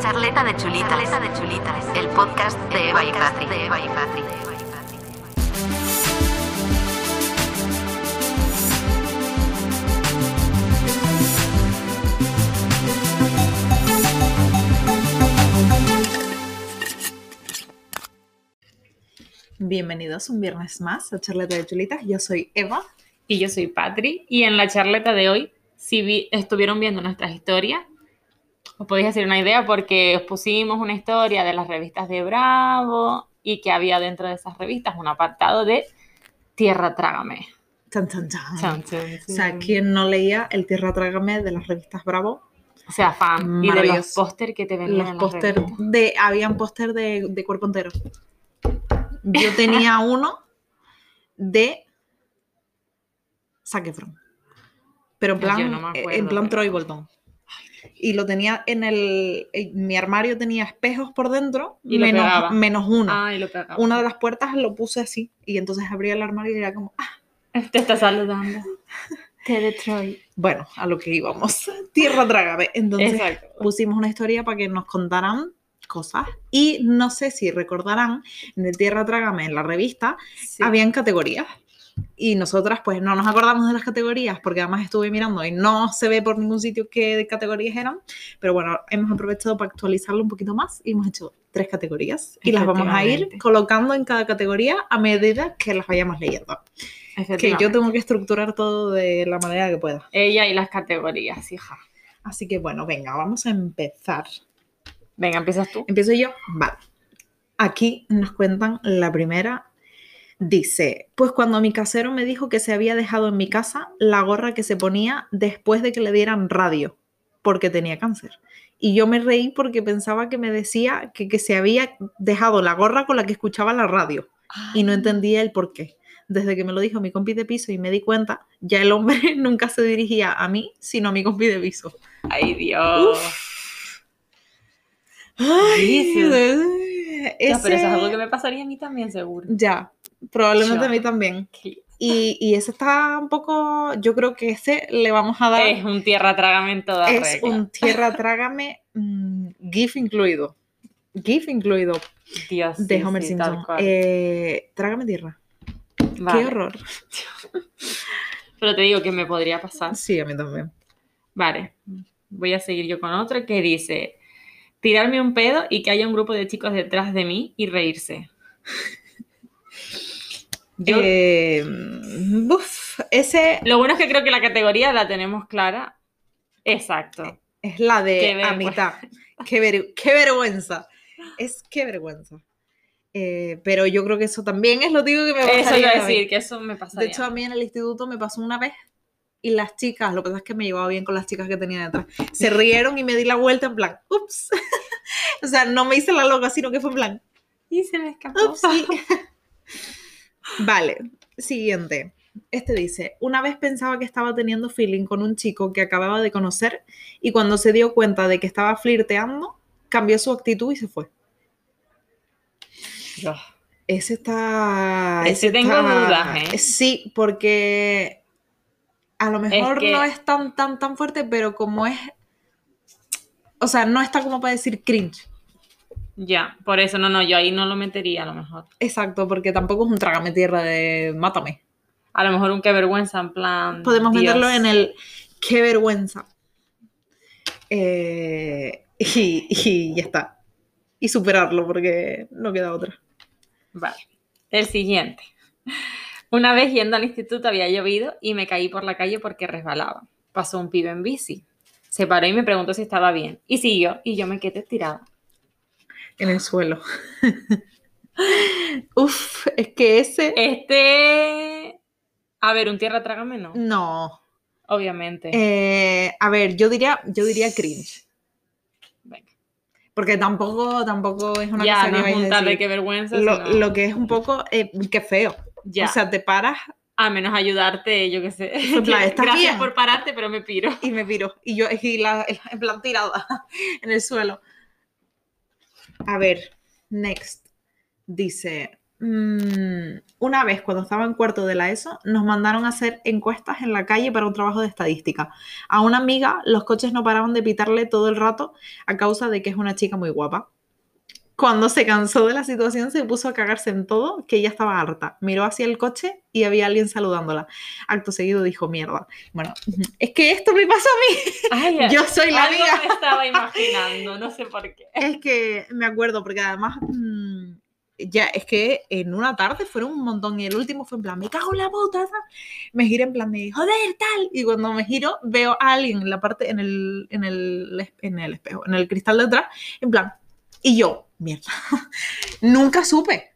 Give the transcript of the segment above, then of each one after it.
Charleta de chulitas. Charleta de chulitas. El podcast de Eva y Patri. De Eva y Patri. Bienvenidos un viernes más a Charleta de Chulitas. Yo soy Eva. Y yo soy Patri. Y en la charleta de hoy, si vi- estuvieron viendo nuestras historias, os podéis hacer una idea porque os pusimos una historia de las revistas de Bravo y que había dentro de esas revistas un apartado de Tierra Trágame. Chan, chan, chan. Chan, chan, O sea, quien no leía El Tierra Trágame de las revistas Bravo, O sea, fan. Y de los póster que te venían los póster de, habían póster de, de cuerpo entero. Yo tenía uno de Zac Efron. Pero en plan, no acuerdo, en plan pero- Troy Bolton. Y lo tenía en el. en mi armario tenía espejos por dentro, Y menos, menos uno. Ah, y lo. Una de las puertas lo puse así. Y entonces abría el armario y era como, ah, Te está saludando. Te Detroit. Bueno, a lo que íbamos. Tierra trágame. Entonces Exacto. pusimos una historia para que nos contaran cosas. Y no sé si recordarán, en el Tierra Trágame, en la revista, Sí. habían categorías. Y nosotras pues no nos acordamos de las categorías porque además estuve mirando y no se ve por ningún sitio qué categorías eran. Pero bueno, hemos aprovechado para actualizarlo un poquito más y hemos hecho tres categorías y las vamos a ir colocando en cada categoría a medida que las vayamos leyendo. Que yo tengo que estructurar todo de la manera que pueda. Ella y las categorías, hija. Así que bueno, venga, vamos a empezar. Venga, empiezas tú. ¿Empiezo yo? Vale. Aquí nos cuentan la primera. Dice, pues cuando mi casero me dijo que se había dejado en mi casa la gorra que se ponía después de que le dieran radio, porque tenía cáncer. Y yo me reí porque pensaba que me decía que, que se había dejado la gorra con la que escuchaba la radio. Y no entendía el por qué. Desde que me lo dijo mi compi de piso y me di cuenta, ya el hombre nunca se dirigía a mí, sino a mi compi de piso. Ay, Dios. Ay, ese- Ya, pero eso es algo que me pasaría a mí también, seguro. Ya, probablemente Ya. a mí también. Y, y ese está un poco, yo creo que ese le vamos a dar, Es un tierra trágame en toda es regla. un tierra trágame, mm, GIF incluido. GIF incluido Dios, de sí, Homer sí, Simpson. Eh, trágame tierra. Vale. Qué horror. Pero te digo que me podría pasar. Sí, a mí también. Vale, voy a seguir yo con otro que dice, tirarme un pedo y que haya un grupo de chicos detrás de mí y reírse. Yo, Eh, ese lo bueno es que creo que la categoría la tenemos clara. Exacto. es la de a mitad. Qué, ver- qué vergüenza. Es qué vergüenza. Eh, pero yo creo que eso también es lo digo que me Eso pasaría iba a a decir, que eso me De pasaría. hecho, a mí en el instituto me pasó una vez y las chicas, lo que pasa es que me llevaba bien con las chicas que tenía detrás, se rieron y me di la vuelta en plan, ups. o sea, no me hice la loca, sino que fue en plan, y se me escapó. ups. sí. vale, siguiente. Este dice, una vez pensaba que estaba teniendo feeling con un chico que acababa de conocer y cuando se dio cuenta de que estaba flirteando, cambió su actitud y se fue. Ese está. Ese tengo dudas, ¿eh? Sí, porque a lo mejor que- no es tan, tan, tan fuerte, pero como es. O sea, no está como para decir cringe. Ya, por eso no, no, yo ahí no lo metería a lo mejor. Exacto, porque tampoco es un trágame tierra de mátame. A lo mejor un qué vergüenza en plan. Podemos Dios. meterlo en el qué vergüenza. Eh, y, y ya está. Y superarlo, porque no queda otra. Vale. El siguiente. Una vez yendo al instituto había llovido y me caí por la calle porque resbalaba. Pasó un pibe en bici. Se paró y me preguntó si estaba bien. Y siguió y yo me quedé tirada. En el suelo. Uf, es que ese. Este. A ver, un tierra trágame no. No. Obviamente. Eh, a ver, yo diría, yo diría cringe. Venga. Porque tampoco, tampoco es una Ya, cosa no que es un qué vergüenza. Lo, sino- lo que es un poco, eh, qué feo. Ya. O sea, te paras a menos ayudarte, yo qué sé. En plan, ¿estás Gracias bien? por pararte, pero me piro. y me piro. Y yo, y la, en plan tirada en el suelo. A ver, next. Dice, mm, una vez cuando estaba en cuarto de la ESO, nos mandaron a hacer encuestas en la calle para un trabajo de estadística. A una amiga los coches no paraban de pitarle todo el rato a causa de que es una chica muy guapa. Cuando se cansó de la situación se puso a cagarse en todo, que ella estaba harta. Miró hacia el coche y había alguien saludándola. Acto seguido dijo, mierda. Bueno, es que esto me pasó a mí. Ay, Yo soy la algo amiga. me estaba imaginando, no sé por qué. Es que me acuerdo, porque además, mm, ya, es que en una tarde fueron un montón y el último fue en plan, me cago en la puta, me giré en plan de, joder, tal, y cuando me giro veo a alguien en la parte, en el, en el, en el espejo, en el cristal de atrás, en plan, y yo, mierda, nunca supe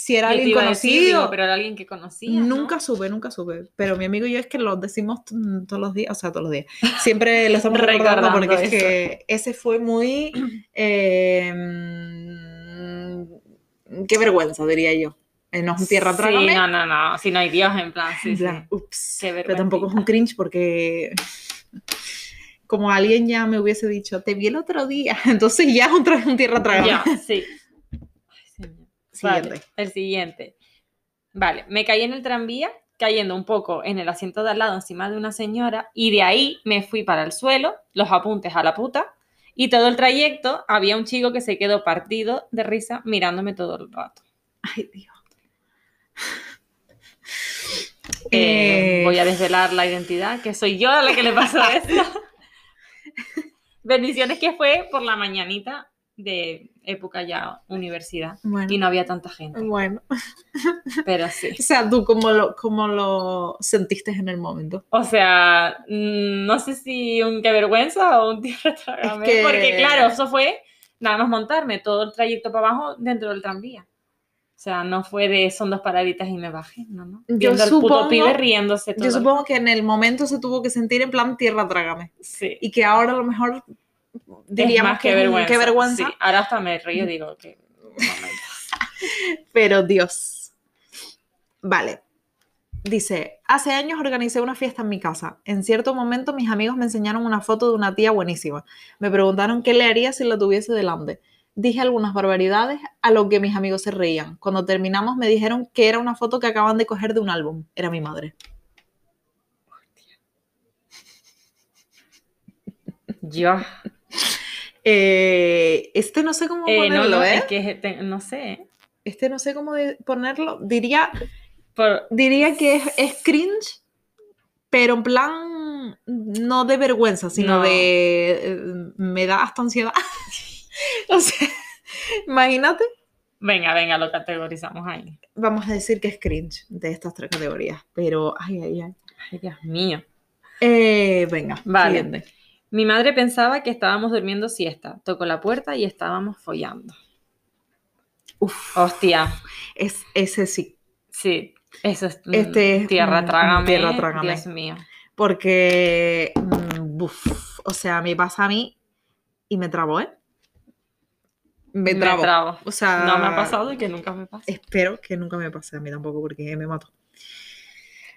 si era Yo alguien a decir, conocido. digo, pero era alguien que conocía. ¿no? Nunca supe, nunca supe. Pero mi amigo y yo es que lo decimos todos los días, o sea, todos los días. Siempre lo estamos recordando porque es eso. que ese fue muy. eh, qué vergüenza, diría yo. Eh, no es un tierra Sí, trágame. no, no, no. Si no hay Dios, en plan, sí, en sí. plan, ups. Qué Pero tampoco es un cringe porque. Como alguien ya me hubiese dicho, te vi el otro día. Entonces ya es vez un tierra trágame. Ya, sí. Ay. Siguiente. Vale, el siguiente. Vale, me caí en el tranvía, cayendo un poco en el asiento de al lado encima de una señora, y de ahí me fui para el suelo, los apuntes a la puta, y todo el trayecto había un chico que se quedó partido de risa mirándome todo el rato. Ay, Dios. Eh, Eh, voy a desvelar la identidad, que soy yo a la que le pasó esto. Bendiciones que fue por la mañanita de época ya universidad Bueno. y no había tanta gente, Bueno. pero sí. O sea, ¿tú cómo lo, cómo lo sentiste en el momento? O sea, mm, no sé si un qué vergüenza o un tierra trágame, que- porque claro, eso fue nada más montarme todo el trayecto para abajo dentro del tranvía. O sea, no fue de son dos paraditas y me bajé, no, no. Yo Viendo al puto supongo- pibe riéndose todo. Yo supongo que en el momento se tuvo que sentir en plan tierra trágame. Sí. Y que ahora a lo mejor diríamos es más que vergüenza. qué vergüenza. Sí, ahora hasta me río y digo que. Pero Dios. Vale. Dice, hace años organicé una fiesta en mi casa. En cierto momento mis amigos me enseñaron una foto de una tía buenísima. Me preguntaron qué le haría si la tuviese delante. Dije algunas barbaridades a lo que mis amigos se reían. Cuando terminamos me dijeron que era una foto que acaban de coger de un álbum. Era mi madre. Yo. Eh, este no sé cómo Eh, ponerlo, no, ¿eh? es que te- no sé. ¿eh? Este no sé cómo de- ponerlo. Diría, Por, diría que es, es cringe, pero en plan no de vergüenza, sino No. de me da hasta ansiedad. o sea, imagínate. venga, venga, lo categorizamos ahí. Vamos a decir que es cringe de estas tres categorías, pero ay, ay, ay. Ay, Dios mío. Eh, venga, Vale. siguiente. Mi madre pensaba que estábamos durmiendo siesta. Tocó la puerta y estábamos follando. Uf, Hostia, es, ese sí, sí. Eso es mm, Este es tierra trágame. tierra trágame. Dios mío. porque, mm, buf, o sea, me pasa a mí y me trabo, ¿eh? Me trabo. trabo. O sea, No me ha pasado y que nunca me pase. Espero que nunca me pase a mí tampoco porque me mato.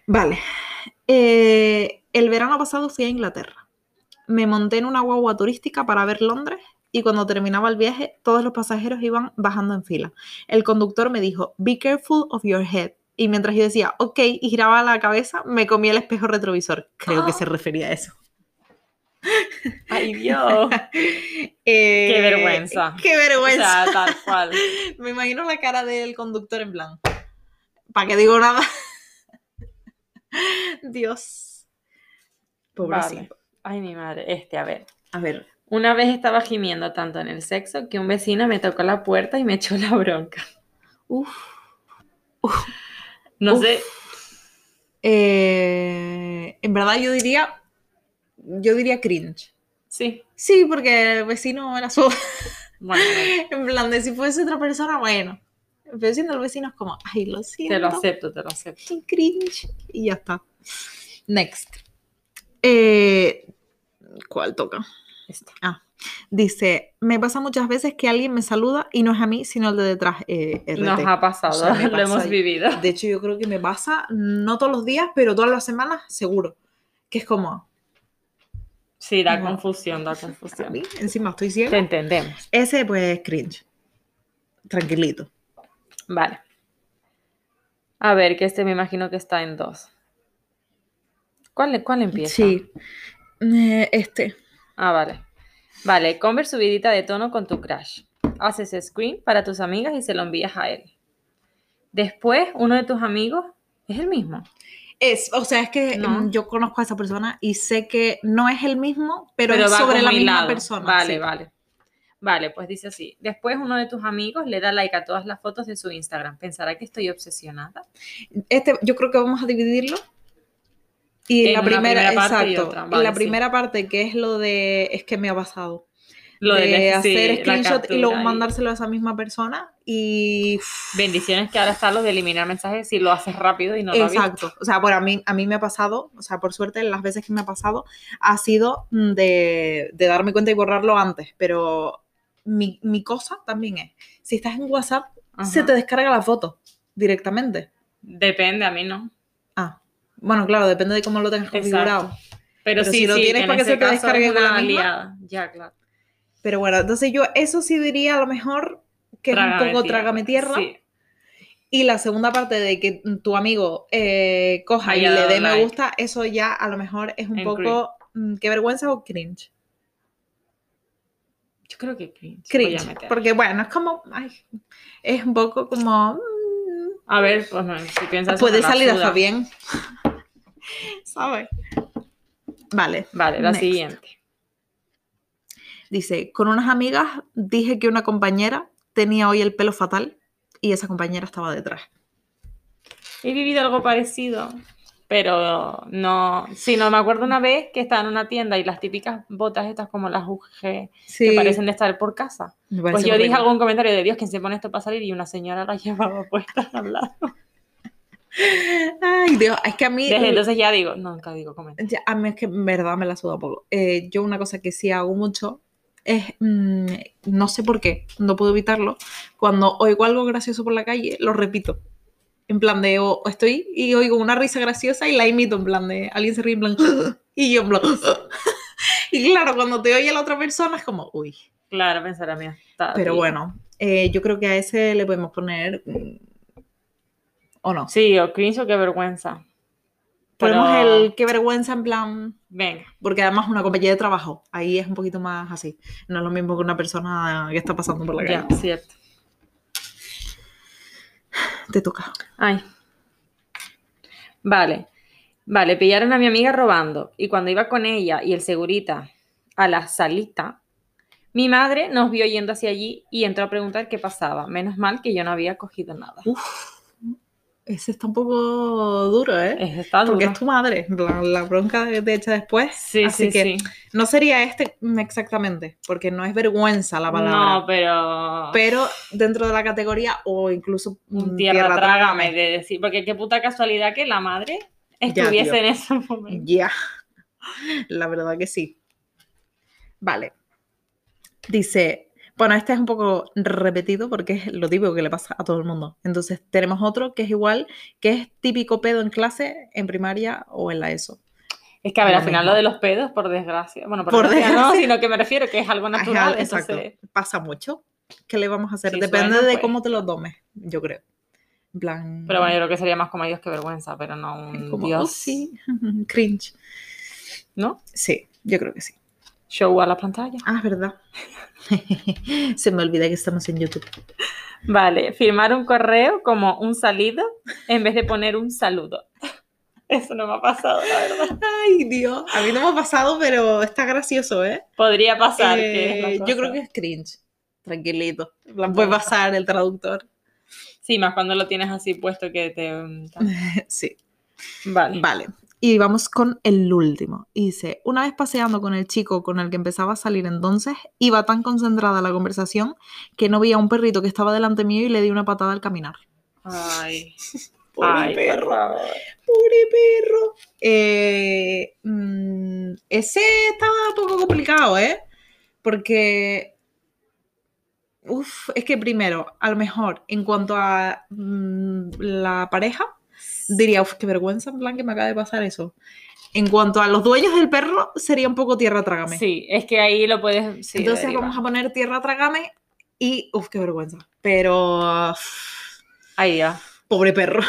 Vale. Eh, el verano pasado fui a Inglaterra. Me monté en una guagua turística para ver Londres y cuando terminaba el viaje todos los pasajeros iban bajando en fila. El conductor me dijo, be careful of your head. Y mientras yo decía, ok, y giraba la cabeza, me comía el espejo retrovisor. Creo que se refería a eso. Ay, Dios. Eh, Qué vergüenza. Qué O vergüenza. sea, tal cual. Me imagino la cara del conductor en plan. ¿Para qué digo nada? Dios. Pobrecito. Vale. Ay, mi madre. Este, a ver. A ver. Una vez estaba gimiendo tanto en el sexo que un vecino me tocó la puerta y me echó la bronca. Uf. No Uf. sé. Eh, en verdad yo diría. Yo diría cringe. Sí. Sí, porque el vecino era su. Bueno, en plan de si fuese otra persona, bueno. Pero siendo el vecino es como, ay, lo siento. te lo acepto, te lo acepto. qué cringe. Y ya está. Next. Eh, ¿Cuál toca? Esta. Dice, me pasa muchas veces que alguien me saluda y no es a mí, sino el de detrás. eh, RT. Nos ha pasado, O sea, me lo hemos vivido. De hecho, yo creo que me pasa, no todos los días, pero todas las semanas, seguro. Que es como, Sí, da No. confusión, da confusión. mí, encima estoy Te ciega. entendemos. Ese, pues, cringe. Tranquilito. Vale. A ver, que este me imagino que está en dos. ¿Cuál, cuál empieza? Sí. Eh, este. Ah, vale. Vale, Converse subidita de tono con tu crush. Haces screen para tus amigas y se lo envías a él. Después, uno de tus amigos es el mismo. Es, o sea, es que No. mm, yo conozco a esa persona y sé que no es el mismo, pero, Pero es sobre la misma persona. Vale, sí. vale. Vale, pues dice así. Después uno de tus amigos le da like a todas las fotos de su Instagram. ¿Pensará que estoy obsesionada? Este, yo creo que vamos a dividirlo. Y En la primera, primera parte y exacto. otra, vale, la sí. primera parte, que es lo de, es que me ha pasado. Lo de, de, hacer sí, screenshot y luego mandárselo a esa misma persona. Y. Bendiciones que ahora está lo de eliminar mensajes si lo haces rápido y no lo has visto. Exacto. O sea, bueno, a mí, a mí me ha pasado, o sea, por suerte, las veces que me ha pasado ha sido mm, de, de darme cuenta y borrarlo antes. Pero mi, mi cosa también es: si estás en WhatsApp, se te descarga la foto directamente. Depende, a mí no. Ah, bueno, claro, depende de cómo lo tengas Exacto. configurado. Pero, Pero sí, si lo sí, tienes en para que se te descargue es con la misma. aliada. Ya, claro. Pero bueno, entonces yo eso sí diría a lo mejor que es un Trágame poco tierra. trágame tierra. Sí. Y la segunda parte de que tu amigo eh, coja y le dé me like. gusta, eso ya a lo mejor es un En poco mm, qué vergüenza o cringe. Yo creo que cringe. Cringe. Porque bueno, es como, ay, es un poco como, A ver, pues no, si piensas puede salir hasta bien. ¿Sabes? Vale. Vale, la Next. siguiente. Dice, con unas amigas dije que una compañera tenía hoy el pelo fatal y esa compañera estaba detrás. He vivido algo parecido, pero no. Sí, no, me acuerdo una vez que estaba en una tienda y las típicas botas estas como las UG Sí, que parecen de estar por casa. Pues yo dije algún comentario de Dios, ¿quién se pone esto para salir? Y una señora la llevaba puesta al lado. Ay, Dios, es que a mí... Desde entonces ya digo, nunca digo comentarios. A mí es que en verdad me la suda poco. Eh, yo una cosa que sí hago mucho es, mm, no sé por qué, no puedo evitarlo, cuando oigo algo gracioso por la calle, lo repito. En plan de, o o estoy y oigo una risa graciosa y la imito, en plan de, alguien se ríe en plan, y yo en plan, y claro, cuando te oye la otra persona es como, uy. Claro, pensará mía. Pero bueno, eh, yo creo que a ese le podemos poner, mm, o no. Sí, o cringe o qué vergüenza. Ponemos Pero- el qué vergüenza en plan, Venga, Porque además una compañía de trabajo, ahí es un poquito más así. No es lo mismo que una persona que está pasando por la ya, calle. cierto. Te toca. Ay. Vale. Vale, pillaron a mi amiga robando y cuando iba con ella y el segurita a la salita, mi madre nos vio yendo hacia allí y entró a preguntar qué pasaba. Menos mal que yo no había cogido nada. Ese está un poco duro, ¿eh? Es- Está Porque duro. es tu madre, la, la bronca que te echa después. Sí, Así sí, que sí. no sería este mm, exactamente, porque no es vergüenza la palabra. No, pero... Pero dentro de la categoría o incluso un mm, tierra, trágame de decir, porque qué puta casualidad que la madre estuviese en ese momento. Ya, la verdad que sí. Vale. Dice, bueno, este es un poco repetido porque es lo típico que le pasa a todo el mundo. Entonces tenemos otro que es igual, que es típico pedo en clase, en primaria o en la ESO. Es que a ver, al final lo de los pedos, por desgracia. Bueno, por, Por desgracia, no, sino que me refiero que es algo natural. Ajá, exacto. entonces, Pasa mucho. ¿Qué le vamos a hacer? Depende suena, de pues. cómo te lo tomes, yo creo. Plan... Pero bueno, yo creo que sería más como Dios que vergüenza, pero no un como, Dios. oh, sí, cringe. ¿No? Sí, yo creo que sí. Show a la pantalla. Ah, es verdad. Se me olvida que estamos en YouTube. Vale, firmar un correo como un salido en vez de poner un saludo. Eso no me ha pasado, la verdad. Ay, Dios. A mí no me ha pasado, pero está gracioso, ¿eh? Podría pasar. que es la Eh, yo creo que es cringe. Tranquilito. Puede pasar el traductor. Sí, más cuando lo tienes así puesto que te... Sí. Vale. Vale. Y vamos con el último. Y dice, una vez paseando con el chico con el que empezaba a salir entonces, iba tan concentrada la conversación que no veía a un perrito que estaba delante mío y le di una patada al caminar. Ay. Pobre Ay, perro. Pobre perro. Eh, mm, ese estaba un poco complicado, ¿eh? Porque. Uf, es que primero, a lo mejor, en cuanto a mm, la pareja, diría, uf, qué vergüenza, en plan, que me acaba de pasar eso. En cuanto a los dueños del perro, sería un poco tierra trágame. Sí, es que ahí lo puedes... sí, Entonces deriva. vamos a poner tierra trágame y, uf, qué vergüenza. Pero, Ahí ya. pobre perro.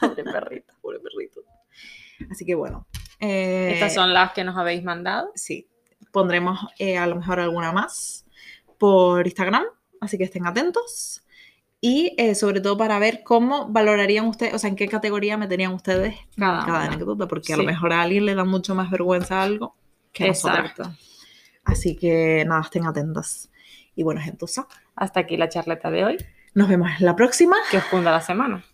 perrito. Pobre perrito. Así que bueno. eh, Estas son las que nos habéis mandado. Sí. Pondremos eh, a lo mejor alguna más por Instagram. Así que estén atentos. Y eh, sobre todo para ver cómo valorarían ustedes, o sea, en qué categoría meterían ustedes Cada anécdota, porque a lo mejor a alguien le da mucho más vergüenza algo que a nosotras. Exacto. Así que nada, estén atentas. Y bueno, entonces, Hasta aquí la charleta de hoy. nos vemos la próxima. Que os cunda la semana.